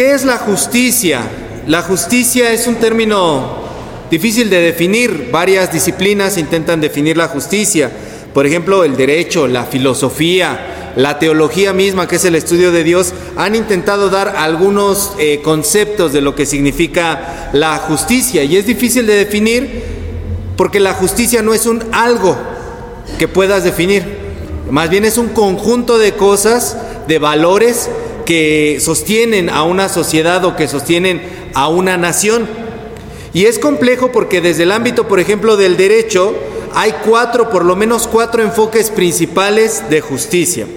¿Qué es la justicia? La justicia es un término difícil de definir. Varias disciplinas intentan definir la justicia. Por ejemplo, el derecho, la filosofía, la teología misma, que es el estudio de Dios, han intentado dar algunos eh, conceptos de lo que significa la justicia. Y es difícil de definir porque la justicia no es un algo que puedas definir. Más bien es un conjunto de cosas, de valores que sostienen a una sociedad o que sostienen a una nación. Y es complejo porque desde el ámbito, por ejemplo, del derecho, hay cuatro, por lo menos cuatro enfoques principales de justicia.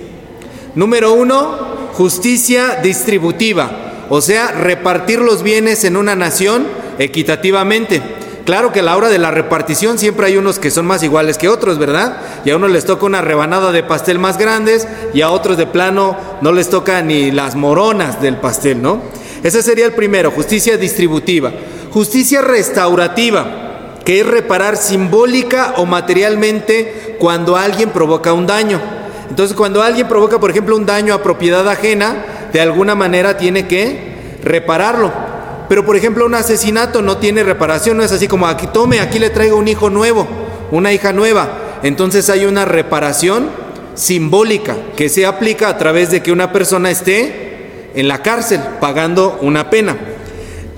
Número uno, justicia distributiva, o sea, repartir los bienes en una nación equitativamente. Claro que a la hora de la repartición siempre hay unos que son más iguales que otros, ¿verdad? Y a unos les toca una rebanada de pastel más grandes y a otros de plano no les toca ni las moronas del pastel, ¿no? Ese sería el primero, justicia distributiva. Justicia restaurativa, que es reparar simbólica o materialmente cuando alguien provoca un daño. Entonces, cuando alguien provoca, por ejemplo, un daño a propiedad ajena, de alguna manera tiene que repararlo. Pero por ejemplo un asesinato no tiene reparación, no es así como aquí tome, aquí le traigo un hijo nuevo, una hija nueva. Entonces hay una reparación simbólica que se aplica a través de que una persona esté en la cárcel pagando una pena.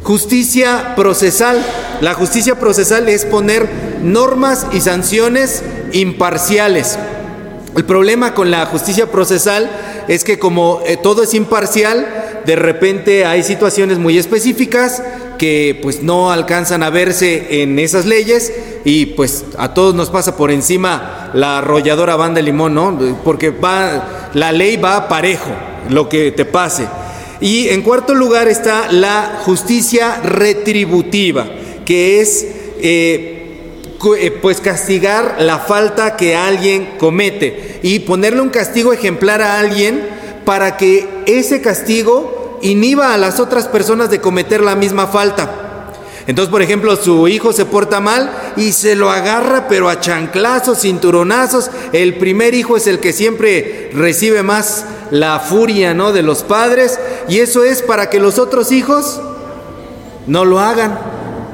Justicia procesal. La justicia procesal es poner normas y sanciones imparciales. El problema con la justicia procesal es que como eh, todo es imparcial, de repente hay situaciones muy específicas que pues no alcanzan a verse en esas leyes y pues a todos nos pasa por encima la arrolladora banda de limón, ¿no? Porque va, la ley va parejo, lo que te pase. Y en cuarto lugar está la justicia retributiva, que es eh, eh, pues castigar la falta que alguien comete y ponerle un castigo ejemplar a alguien para que ese castigo inhiba a las otras personas de cometer la misma falta. Entonces, por ejemplo, su hijo se porta mal y se lo agarra, pero a chanclazos, cinturonazos. El primer hijo es el que siempre recibe más la furia, ¿no? De los padres. Y eso es para que los otros hijos no lo hagan,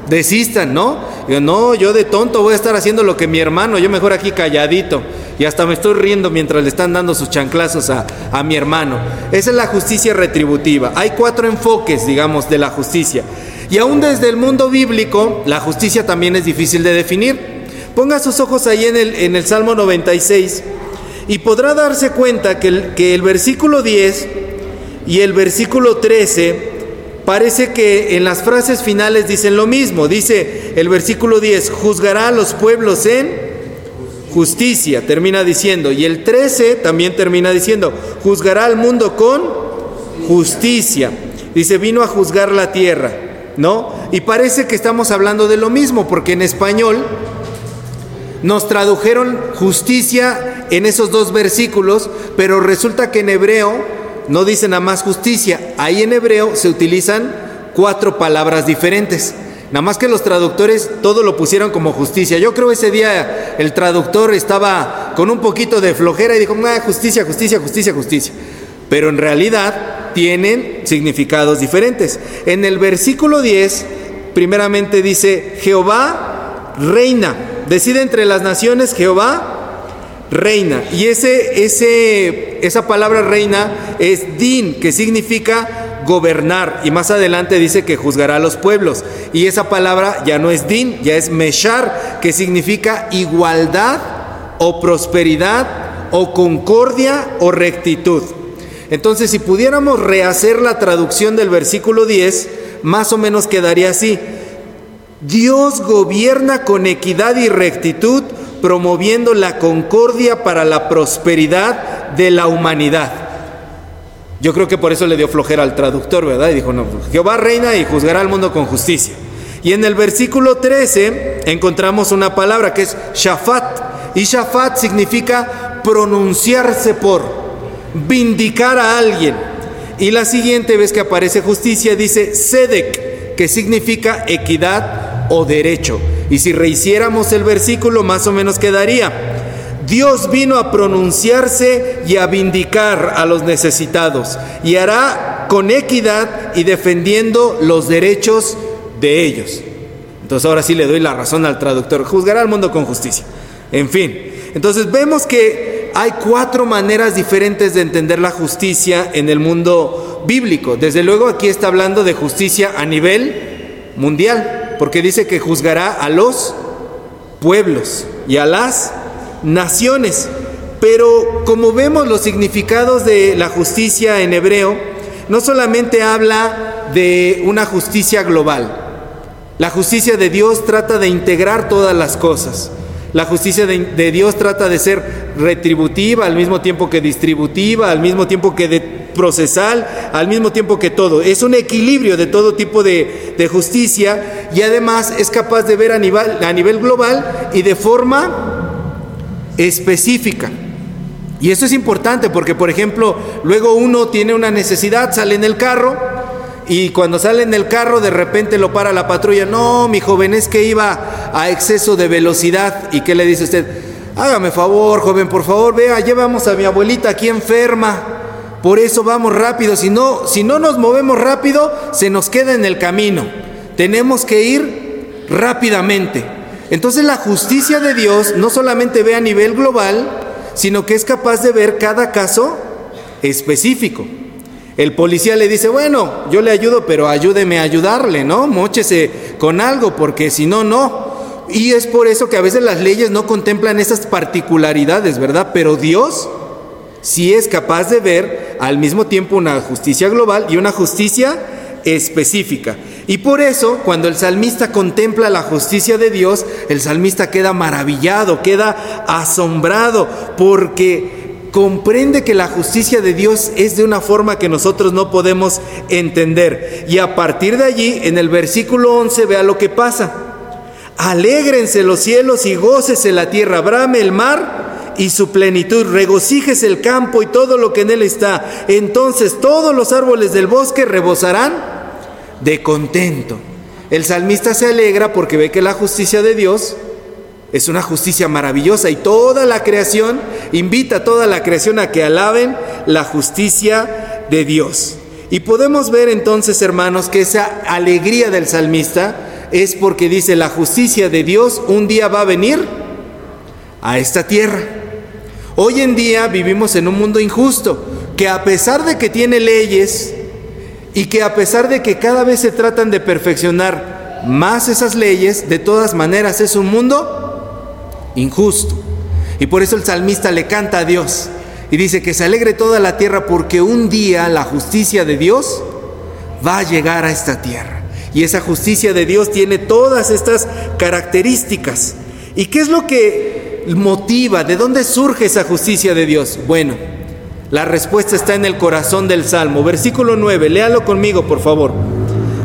desistan, ¿no? No, yo de tonto voy a estar haciendo lo que mi hermano, yo mejor aquí calladito. Y hasta me estoy riendo mientras le están dando sus chanclazos a, a mi hermano. Esa es la justicia retributiva. Hay cuatro enfoques, digamos, de la justicia. Y aún desde el mundo bíblico, la justicia también es difícil de definir. Ponga sus ojos ahí en el, en el Salmo 96 y podrá darse cuenta que el, que el versículo 10 y el versículo 13 parece que en las frases finales dicen lo mismo. Dice el versículo 10, juzgará a los pueblos en justicia, termina diciendo. Y el 13 también termina diciendo, juzgará al mundo con justicia. Dice, vino a juzgar la tierra, ¿no? Y parece que estamos hablando de lo mismo, porque en español nos tradujeron justicia en esos dos versículos, pero resulta que en hebreo no dicen a más justicia. Ahí en hebreo se utilizan cuatro palabras diferentes. Nada más que los traductores todo lo pusieron como justicia. Yo creo ese día el traductor estaba con un poquito de flojera y dijo, ah, justicia, justicia, justicia, justicia. Pero en realidad tienen significados diferentes. En el versículo 10, primeramente dice, Jehová reina. Decide entre las naciones, Jehová reina. Y ese, ese, esa palabra reina es din, que significa gobernar. Y más adelante dice que juzgará a los pueblos. Y esa palabra ya no es din, ya es meshar, que significa igualdad o prosperidad o concordia o rectitud. Entonces, si pudiéramos rehacer la traducción del versículo 10, más o menos quedaría así. Dios gobierna con equidad y rectitud, promoviendo la concordia para la prosperidad de la humanidad. Yo creo que por eso le dio flojera al traductor, ¿verdad? Y dijo, no, Jehová reina y juzgará al mundo con justicia. Y en el versículo 13 encontramos una palabra que es shafat. Y shafat significa pronunciarse por, vindicar a alguien. Y la siguiente vez que aparece justicia dice sedek, que significa equidad o derecho. Y si rehiciéramos el versículo, más o menos quedaría. Dios vino a pronunciarse y a vindicar a los necesitados y hará con equidad y defendiendo los derechos de ellos. Entonces ahora sí le doy la razón al traductor, juzgará al mundo con justicia. En fin, entonces vemos que hay cuatro maneras diferentes de entender la justicia en el mundo bíblico. Desde luego aquí está hablando de justicia a nivel mundial, porque dice que juzgará a los pueblos y a las naciones. Pero como vemos los significados de la justicia en hebreo, no solamente habla de una justicia global. La justicia de Dios trata de integrar todas las cosas. La justicia de, Dios trata de ser retributiva al mismo tiempo que distributiva, al mismo tiempo que de procesal, al mismo tiempo que todo. Es un equilibrio de todo tipo de, de justicia y además es capaz de ver a nivel, a nivel global y de forma específica. Y eso es importante porque, por ejemplo, luego uno tiene una necesidad, sale en el carro y cuando sale en el carro de repente lo para la patrulla. No, mi joven, es que iba a exceso de velocidad. ¿Y qué le dice usted? Hágame favor, joven, por favor, vea, llevamos a mi abuelita aquí enferma. Por eso vamos rápido. Si no, si no nos movemos rápido, se nos queda en el camino. Tenemos que ir rápidamente. Entonces la justicia de Dios no solamente ve a nivel global, sino que es capaz de ver cada caso específico. El policía le dice, bueno, yo le ayudo, pero ayúdeme a ayudarle, ¿no? Móchese con algo, porque si no, no. Y es por eso que a veces las leyes no contemplan esas particularidades, ¿verdad? Pero Dios sí es capaz de ver al mismo tiempo una justicia global y una justicia específica. Y por eso, cuando el salmista contempla la justicia de Dios, el salmista queda maravillado, queda asombrado, porque comprende que la justicia de Dios es de una forma que nosotros no podemos entender. Y a partir de allí, en el versículo 11, vea lo que pasa. Alégrense los cielos y gócese la tierra, brame el mar y su plenitud, regocíjese el campo y todo lo que en él está. Entonces todos los árboles del bosque rebosarán de contento. El salmista se alegra porque ve que la justicia de Dios es una justicia maravillosa y toda la creación invita a toda la creación a que alaben la justicia de Dios. Y podemos ver entonces, hermanos, que esa alegría del salmista es porque dice, la justicia de Dios un día va a venir a esta tierra. Hoy en día vivimos en un mundo injusto, que a pesar de que tiene leyes, y que a pesar de que cada vez se tratan de perfeccionar más esas leyes, de todas maneras es un mundo injusto. Y por eso el salmista le canta a Dios y dice que se alegre toda la tierra porque un día la justicia de Dios va a llegar a esta tierra. Y esa justicia de Dios tiene todas estas características. ¿Y qué es lo que motiva? ¿De dónde surge esa justicia de Dios? Bueno, la respuesta está en el corazón del Salmo. Versículo 9, léalo conmigo, por favor.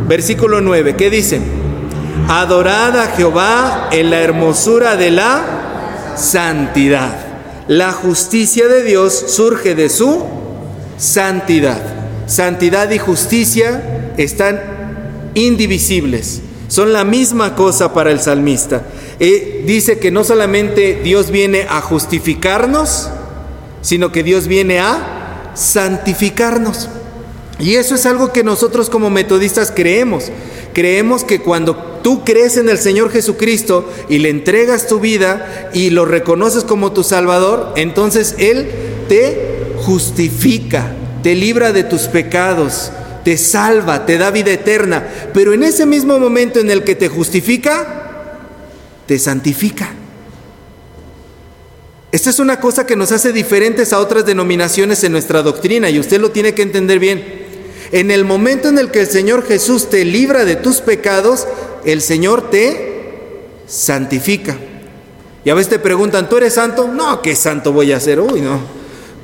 Versículo 9, ¿qué dice? Adorad a Jehová en la hermosura de la santidad. La justicia de Dios surge de su santidad. Santidad y justicia están indivisibles. Son la misma cosa para el salmista. Eh, dice que no solamente Dios viene a justificarnos, sino que Dios viene a santificarnos. Y eso es algo que nosotros como metodistas creemos. Creemos que cuando tú crees en el Señor Jesucristo y le entregas tu vida y lo reconoces como tu Salvador, entonces Él te justifica, te libra de tus pecados, te salva, te da vida eterna. Pero en ese mismo momento en el que te justifica, te santifica. Esta es una cosa que nos hace diferentes a otras denominaciones en nuestra doctrina y usted lo tiene que entender bien. En el momento en el que el Señor Jesús te libra de tus pecados, el Señor te santifica. Y a veces te preguntan, ¿tú eres santo? No, ¿qué santo voy a ser? Uy, no.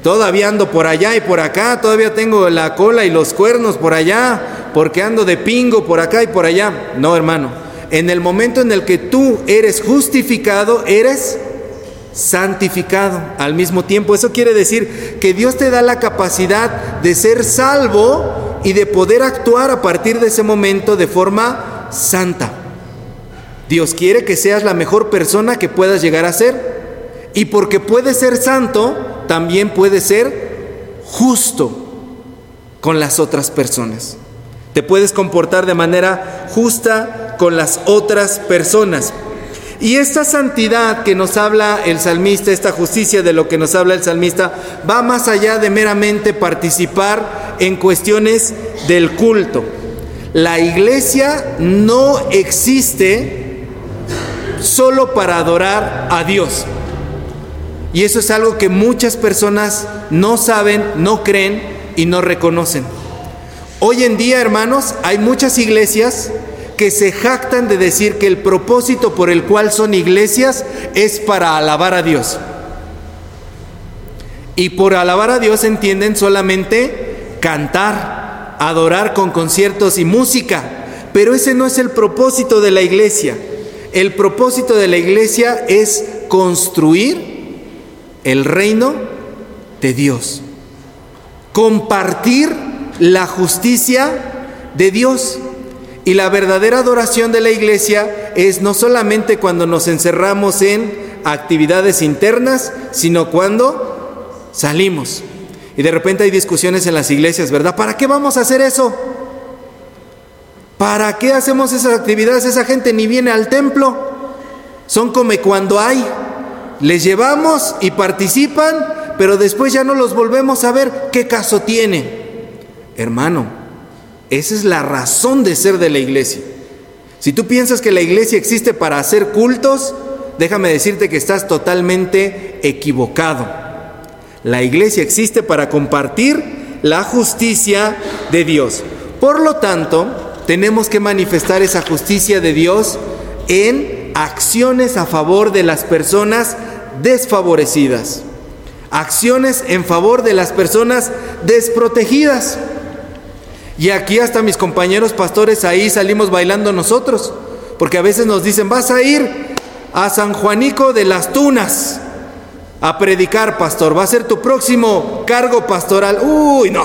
Todavía ando por allá y por acá, todavía tengo la cola y los cuernos por allá, porque ando de pingo por acá y por allá. No, hermano. En el momento en el que tú eres justificado, eres santificado al mismo tiempo. Eso quiere decir que Dios te da la capacidad de ser salvo y de poder actuar a partir de ese momento de forma santa. Dios quiere que seas la mejor persona que puedas llegar a ser. Y porque puedes ser santo, también puedes ser justo. con las otras personas. Te puedes comportar de manera justa con las otras personas. Y esta santidad que nos habla el salmista, esta justicia de lo que nos habla el salmista, va más allá de meramente participar en cuestiones del culto. La iglesia no existe solo para adorar a Dios. Y eso es algo que muchas personas no saben, no creen y no reconocen. Hoy en día, hermanos, hay muchas iglesias que se jactan de decir que el propósito por el cual son iglesias es para alabar a Dios. Y por alabar a Dios entienden solamente cantar, adorar con conciertos y música. Pero ese no es el propósito de la iglesia. El propósito de la iglesia es construir el reino de Dios. Compartir la justicia de Dios. Y la verdadera adoración de la iglesia es no solamente cuando nos encerramos en actividades internas, sino cuando salimos. Y de repente hay discusiones en las iglesias, ¿verdad? ¿Para qué vamos a hacer eso? ¿Para qué hacemos esas actividades? Esa gente ni viene al templo. Son como cuando hay. Les llevamos y participan, pero después ya no los volvemos a ver. ¿Qué caso tiene? Hermano, esa es la razón de ser de la iglesia. Si tú piensas que la iglesia existe para hacer cultos, déjame decirte que estás totalmente equivocado. La iglesia existe para compartir la justicia de Dios. Por lo tanto, tenemos que manifestar esa justicia de Dios en acciones a favor de las personas desfavorecidas, acciones en favor de las personas desprotegidas. Y aquí hasta mis compañeros pastores ahí salimos bailando nosotros, porque a veces nos dicen, vas a ir a San Juanico de las Tunas a predicar, pastor, va a ser tu próximo cargo pastoral. Uy, no,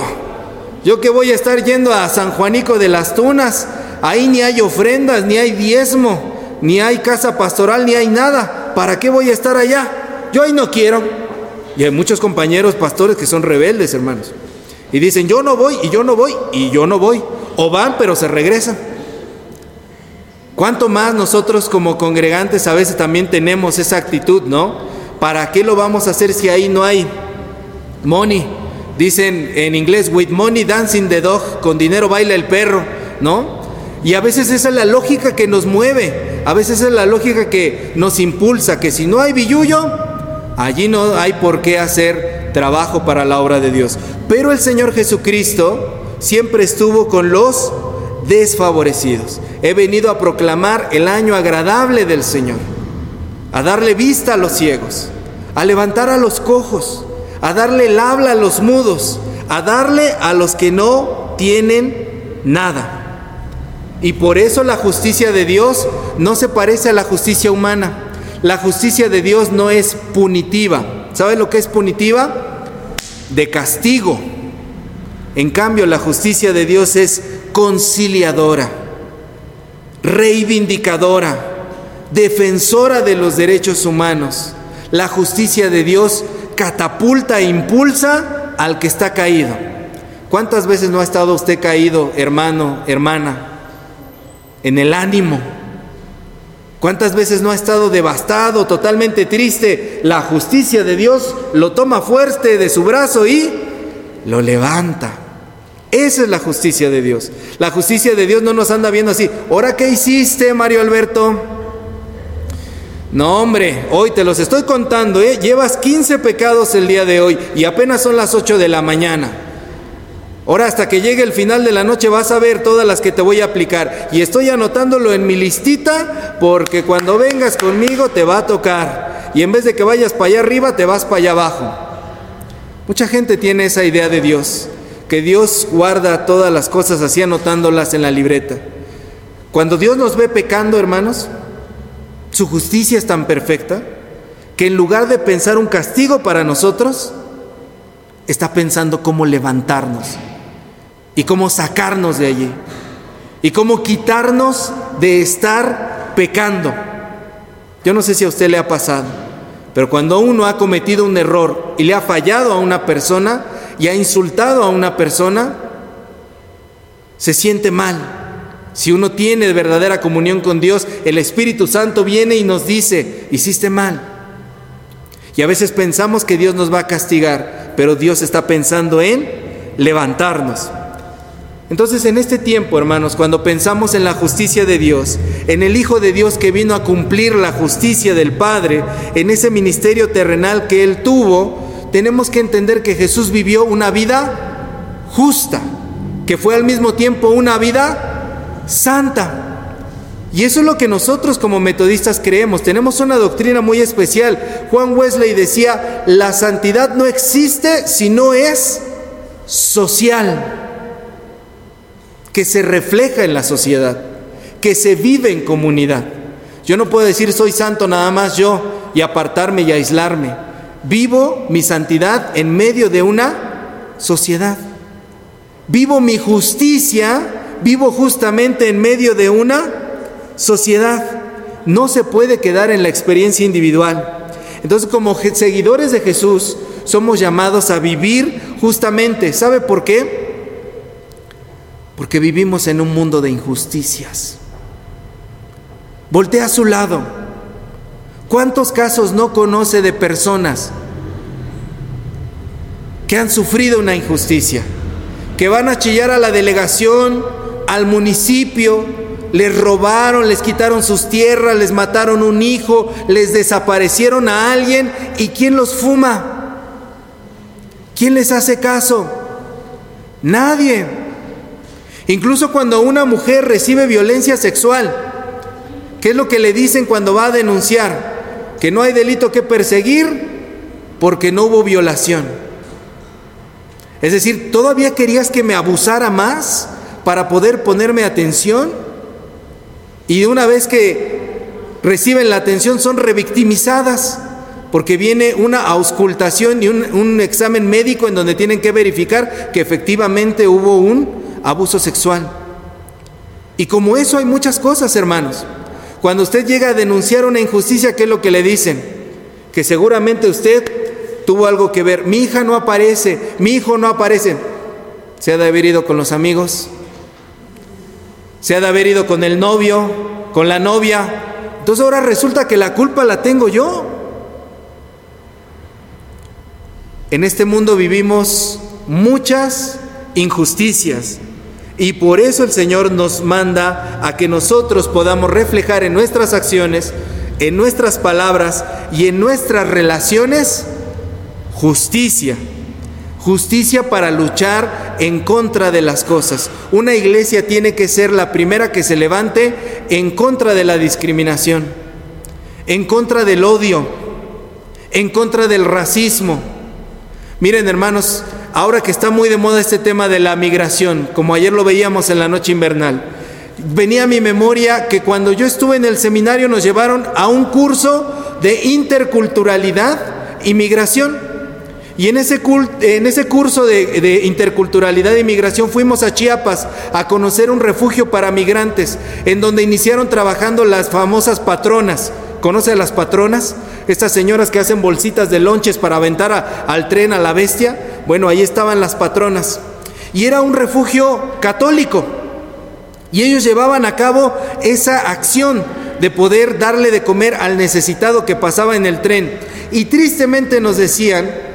yo que voy a estar yendo a San Juanico de las Tunas, ahí ni hay ofrendas, ni hay diezmo, ni hay casa pastoral, ni hay nada. ¿Para qué voy a estar allá? Yo ahí no quiero. Y hay muchos compañeros pastores que son rebeldes, hermanos. Y dicen, yo no voy, y yo no voy, y yo no voy. O van, pero se regresan. ¿Cuánto más nosotros como congregantes a veces también tenemos esa actitud, no? ¿Para qué lo vamos a hacer si ahí no hay money? Dicen en inglés, with money dancing the dog, con dinero baila el perro, ¿no? Y a veces esa es la lógica que nos mueve, a veces es la lógica que nos impulsa, que si no hay billuyo, allí no hay por qué hacer trabajo para la obra de Dios. Pero el Señor Jesucristo siempre estuvo con los desfavorecidos. He venido a proclamar el año agradable del Señor, a darle vista a los ciegos, a levantar a los cojos, a darle el habla a los mudos, a darle a los que no tienen nada. Y por eso la justicia de Dios no se parece a la justicia humana. La justicia de Dios no es punitiva. ¿Sabe lo que es punitiva? de castigo. En cambio, la justicia de Dios es conciliadora, reivindicadora, defensora de los derechos humanos. La justicia de Dios catapulta e impulsa al que está caído. ¿Cuántas veces no ha estado usted caído, hermano, hermana? En el ánimo, ¿Cuántas veces no ha estado devastado, totalmente triste? La justicia de Dios lo toma fuerte de su brazo y lo levanta. Esa es la justicia de Dios. La justicia de Dios no nos anda viendo así. ¿Ahora qué hiciste, Mario Alberto? No, hombre, hoy te los estoy contando, ¿eh? Llevas 15 pecados el día de hoy y apenas son las 8 de la mañana. Ahora hasta que llegue el final de la noche vas a ver todas las que te voy a aplicar. Y estoy anotándolo en mi listita porque cuando vengas conmigo te va a tocar. Y en vez de que vayas para allá arriba, te vas para allá abajo. Mucha gente tiene esa idea de Dios, que Dios guarda todas las cosas así anotándolas en la libreta. Cuando Dios nos ve pecando, hermanos, su justicia es tan perfecta que en lugar de pensar un castigo para nosotros, está pensando cómo levantarnos y cómo sacarnos de allí y cómo quitarnos de estar pecando. Yo no sé si a usted le ha pasado, pero cuando uno ha cometido un error y le ha fallado a una persona y ha insultado a una persona, se siente mal. Si uno tiene verdadera comunión con Dios, el Espíritu Santo viene y nos dice, hiciste mal. Y a veces pensamos que Dios nos va a castigar, pero Dios está pensando en levantarnos. Entonces en este tiempo, hermanos, cuando pensamos en la justicia de Dios, en el Hijo de Dios que vino a cumplir la justicia del Padre, en ese ministerio terrenal que Él tuvo, tenemos que entender que Jesús vivió una vida justa, que fue al mismo tiempo una vida santa. Y eso es lo que nosotros como metodistas creemos. Tenemos una doctrina muy especial. Juan Wesley decía, la santidad no existe si no es social, que se refleja en la sociedad, que se vive en comunidad. Yo no puedo decir soy santo nada más yo y apartarme y aislarme. Vivo mi santidad en medio de una sociedad. Vivo mi justicia vivo justamente en medio de una sociedad. No se puede quedar en la experiencia individual. Entonces, como seguidores de Jesús, somos llamados a vivir justamente. ¿Sabe por qué? Porque vivimos en un mundo de injusticias. Voltea a su lado. ¿Cuántos casos no conoce de personas que han sufrido una injusticia? Que van a chillar a la delegación al municipio, les robaron, les quitaron sus tierras, les mataron un hijo, les desaparecieron a alguien y ¿quién los fuma? ¿Quién les hace caso? Nadie. Incluso cuando una mujer recibe violencia sexual, ¿qué es lo que le dicen cuando va a denunciar? Que no hay delito que perseguir porque no hubo violación. Es decir, ¿todavía querías que me abusara más? Para poder ponerme atención y una vez que reciben la atención son revictimizadas porque viene una auscultación y un, un, examen médico en donde tienen que verificar que efectivamente hubo un abuso sexual. Y como eso hay muchas cosas, hermanos. Cuando usted llega a denunciar una injusticia, ¿qué es lo que le dicen? Que seguramente usted tuvo algo que ver. Mi hija no aparece, mi hijo no aparece. Se ha de haber ido con los amigos, se ha de haber ido con el novio, con la novia. Entonces ahora resulta que la culpa la tengo yo. En este mundo vivimos muchas injusticias y por eso el Señor nos manda a que nosotros podamos reflejar en nuestras acciones, en nuestras palabras y en nuestras relaciones justicia justicia para luchar en contra de las cosas. Una iglesia tiene que ser la primera que se levante en contra de la discriminación, en contra del odio, en contra del racismo. Miren hermanos, ahora que está muy de moda este tema de la migración, como ayer lo veíamos en la noche invernal, venía a mi memoria que cuando yo estuve en el seminario nos llevaron a un curso de interculturalidad y migración. Y en ese, en ese curso de, interculturalidad e inmigración fuimos a Chiapas a conocer un refugio para migrantes, en donde iniciaron trabajando las famosas patronas. ¿Conoce a las patronas? Estas señoras que hacen bolsitas de lonches para aventar al tren a la bestia. Bueno, ahí estaban las patronas. Y era un refugio católico. Y ellos llevaban a cabo esa acción de poder darle de comer al necesitado que pasaba en el tren. Y tristemente nos decían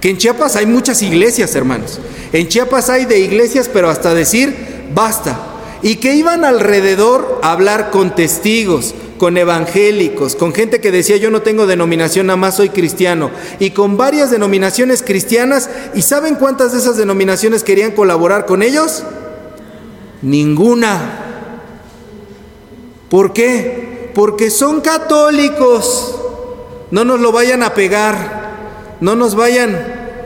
que en Chiapas hay muchas iglesias, hermanos. En Chiapas hay de iglesias, pero hasta decir, basta. Y que iban alrededor a hablar con testigos, con evangélicos, con gente que decía yo no tengo denominación, nada más soy cristiano, y con varias denominaciones cristianas. ¿Y saben cuántas de esas denominaciones querían colaborar con ellos? Ninguna. ¿Por qué? Porque son católicos. No nos lo vayan a pegar no nos vayan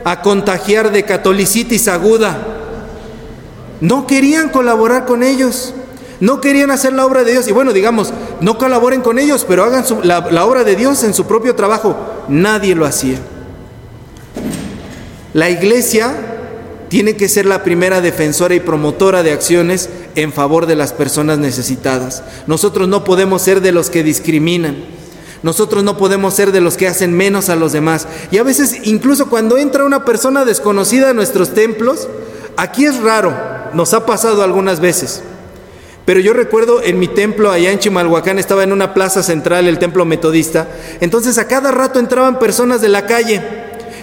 a contagiar de catolicitis aguda. No querían colaborar con ellos, no querían hacer la obra de Dios. Y bueno, digamos, no colaboren con ellos, pero hagan la, la obra de Dios en su propio trabajo. Nadie lo hacía. La iglesia tiene que ser la primera defensora y promotora de acciones en favor de las personas necesitadas. Nosotros no podemos ser de los que discriminan. Nosotros no podemos ser de los que hacen menos a los demás. Y a veces, incluso cuando entra una persona desconocida a nuestros templos, aquí es raro, nos ha pasado algunas veces. Pero yo recuerdo en mi templo allá en Chimalhuacán, estaba en una plaza central, el templo metodista, entonces a cada rato entraban personas de la calle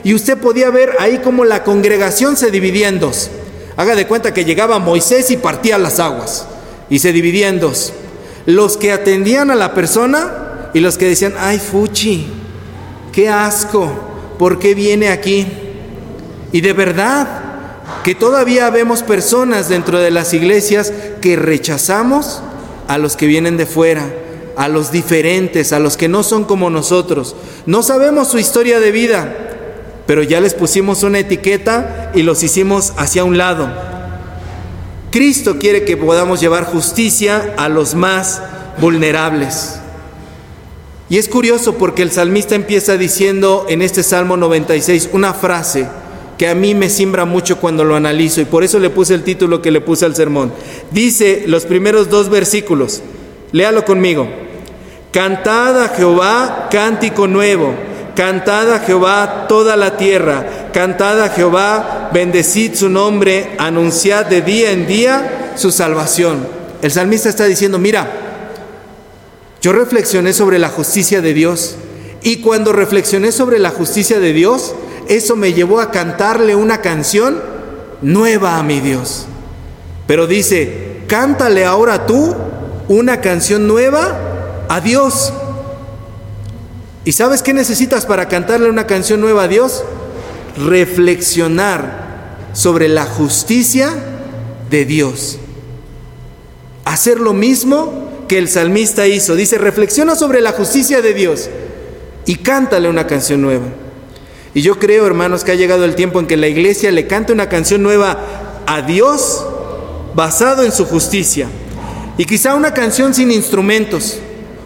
y usted podía ver ahí como la congregación se dividía en dos. Haga de cuenta que llegaba Moisés y partía las aguas y se dividía en dos. Los que atendían a la persona y los que decían, ay, Fuchi, qué asco, ¿por qué viene aquí? Y de verdad, que todavía vemos personas dentro de las iglesias que rechazamos a los que vienen de fuera, a los diferentes, a los que no son como nosotros. No sabemos su historia de vida, pero ya les pusimos una etiqueta y los hicimos hacia un lado. Cristo quiere que podamos llevar justicia a los más vulnerables. Y es curioso porque el salmista empieza diciendo en este Salmo 96 una frase que a mí me simbra mucho cuando lo analizo y por eso le puse el título que le puse al sermón. Dice los primeros dos versículos, léalo conmigo. Cantad a Jehová cántico nuevo, cantad a Jehová toda la tierra, cantad a Jehová, bendecid su nombre, anunciad de día en día su salvación. El salmista está diciendo, mira, yo reflexioné sobre la justicia de Dios y cuando reflexioné sobre la justicia de Dios, eso me llevó a cantarle una canción nueva a mi Dios. Pero dice, cántale ahora tú una canción nueva a Dios. ¿Y sabes qué necesitas para cantarle una canción nueva a Dios? Reflexionar sobre la justicia de Dios. Hacer lo mismo que el salmista hizo. Dice, reflexiona sobre la justicia de Dios y cántale una canción nueva. Y yo creo, hermanos, que ha llegado el tiempo en que la iglesia le cante una canción nueva a Dios basado en su justicia. Y quizá una canción sin instrumentos,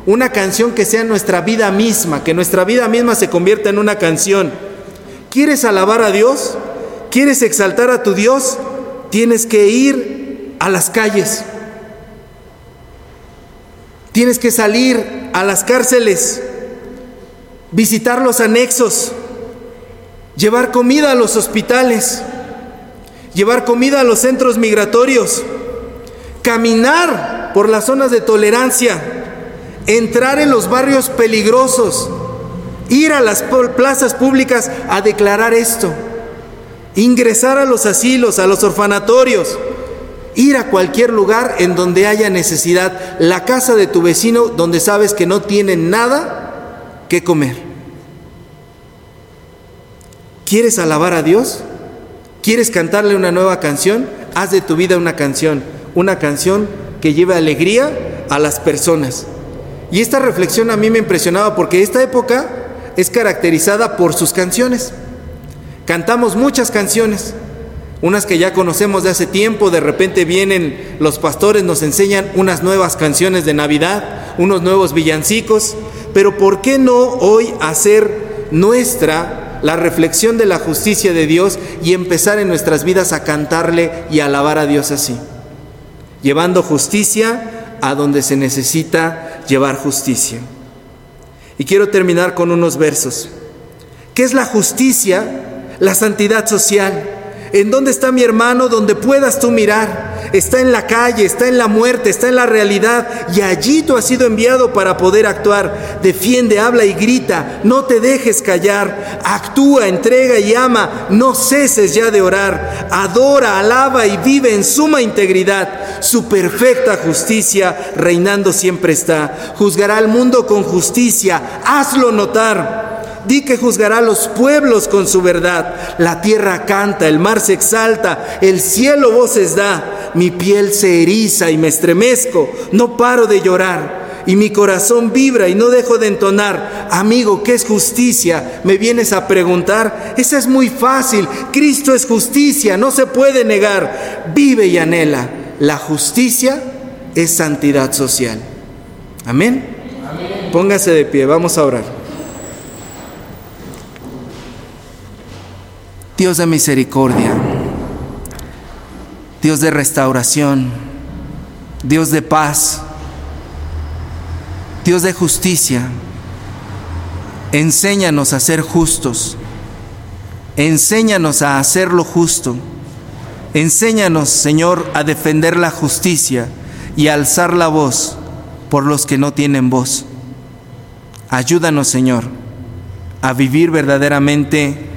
una canción que sea nuestra vida misma, que nuestra vida misma se convierta en una canción. ¿Quieres alabar a Dios? ¿Quieres exaltar a tu Dios? Tienes que ir a las calles. Tienes que salir a las cárceles, visitar los anexos, llevar comida a los hospitales, llevar comida a los centros migratorios, caminar por las zonas de tolerancia, entrar en los barrios peligrosos, ir a las plazas públicas a declarar esto, ingresar a los asilos, a los orfanatorios, ir a cualquier lugar en donde haya necesidad, la casa de tu vecino donde sabes que no tiene nada que comer. ¿Quieres alabar a Dios? ¿Quieres cantarle una nueva canción? Haz de tu vida una canción, una canción que lleve alegría a las personas. Y esta reflexión a mí me impresionaba porque esta época es caracterizada por sus canciones. Cantamos muchas canciones, unas que ya conocemos de hace tiempo, de repente vienen los pastores, nos enseñan unas nuevas canciones de Navidad, unos nuevos villancicos, pero ¿por qué no hoy hacer nuestra la reflexión de la justicia de Dios y empezar en nuestras vidas a cantarle y alabar a Dios así, llevando justicia a donde se necesita llevar justicia. Y quiero terminar con unos versos. ¿Qué es la justicia? La santidad social. ¿En dónde está mi hermano? Donde puedas tú mirar está en la calle, está en la muerte, está en la realidad y allí tú has sido enviado para poder actuar. Defiende, habla y grita, no te dejes callar, actúa, entrega y ama, no ceses ya de orar, adora, alaba y vive en suma integridad. Su perfecta justicia reinando siempre está. Juzgará al mundo con justicia, hazlo notar. Di que juzgará a los pueblos con su verdad. La tierra canta, el mar se exalta, el cielo voces da mi piel se eriza y me estremezco, no paro de llorar y mi corazón vibra y no dejo de entonar. Amigo, ¿qué es justicia? Me vienes a preguntar. Esa es muy fácil. Cristo es justicia, no se puede negar. Vive y anhela. La justicia es santidad social. Amén. Póngase de pie, vamos a orar. Dios de misericordia. Dios de restauración, Dios de paz, Dios de justicia. Enséñanos a ser justos, enséñanos a hacer lo justo, Enséñanos, Señor, a defender la justicia y a alzar la voz por los que no tienen voz. Ayúdanos, Señor, a vivir verdaderamente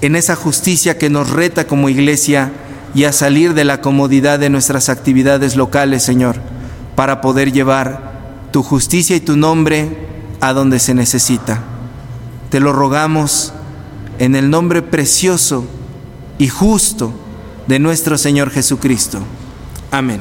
en esa justicia que nos reta como iglesia y a salir de la comodidad de nuestras actividades locales, Señor, para poder llevar tu justicia y tu nombre a donde se necesita. Te lo rogamos en el nombre precioso y justo de nuestro Señor Jesucristo. Amén.